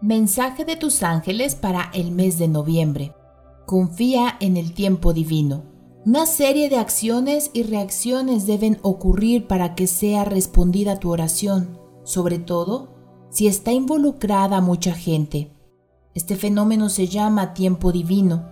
Mensaje de tus ángeles para el mes de noviembre. Confía en el tiempo divino. Una serie de acciones y reacciones deben ocurrir para que sea respondida tu oración, sobre todo si está involucrada mucha gente. Este fenómeno se llama tiempo divino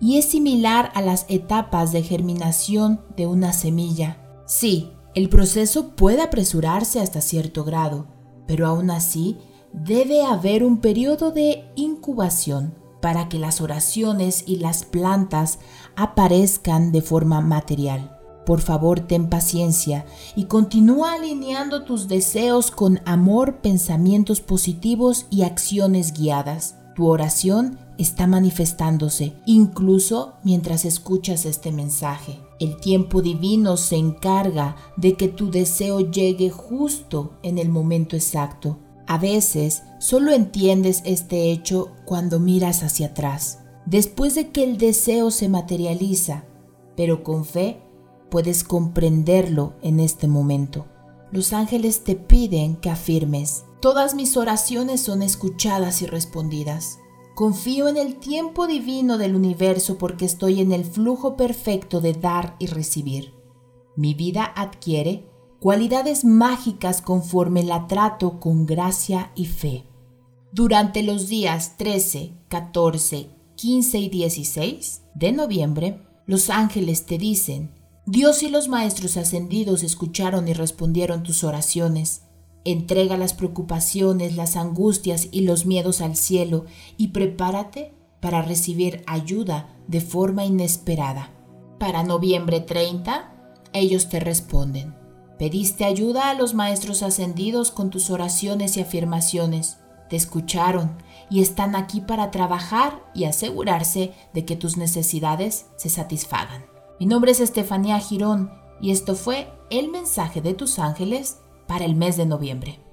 y es similar a las etapas de germinación de una semilla. Sí, el proceso puede apresurarse hasta cierto grado, pero aún así debe haber un periodo de incubación para que las oraciones y las plantas aparezcan de forma material. Por favor, ten paciencia y continúa alineando tus deseos con amor, pensamientos positivos y acciones guiadas. Tu oración está manifestándose, incluso mientras escuchas este mensaje. El tiempo divino se encarga de que tu deseo llegue justo en el momento exacto. A veces solo entiendes este hecho cuando miras hacia atrás, después de que el deseo se materializa, pero con fe puedes comprenderlo en este momento. Los ángeles te piden que afirmes, todas mis oraciones son escuchadas y respondidas. Confío en el tiempo divino del universo porque estoy en el flujo perfecto de dar y recibir. Mi vida adquiere cualidades mágicas conforme la trato con gracia y fe. Durante los días 13, 14, 15 y 16 de noviembre, los ángeles te dicen, Dios y los maestros ascendidos escucharon y respondieron tus oraciones. Entrega las preocupaciones, las angustias y los miedos al cielo y prepárate para recibir ayuda de forma inesperada. Para noviembre 30, ellos te responden. Pediste ayuda a los maestros ascendidos con tus oraciones y afirmaciones. Te escucharon y están aquí para trabajar y asegurarse de que tus necesidades se satisfagan. Mi nombre es Estefanía Girón y esto fue el mensaje de tus ángeles para el mes de noviembre.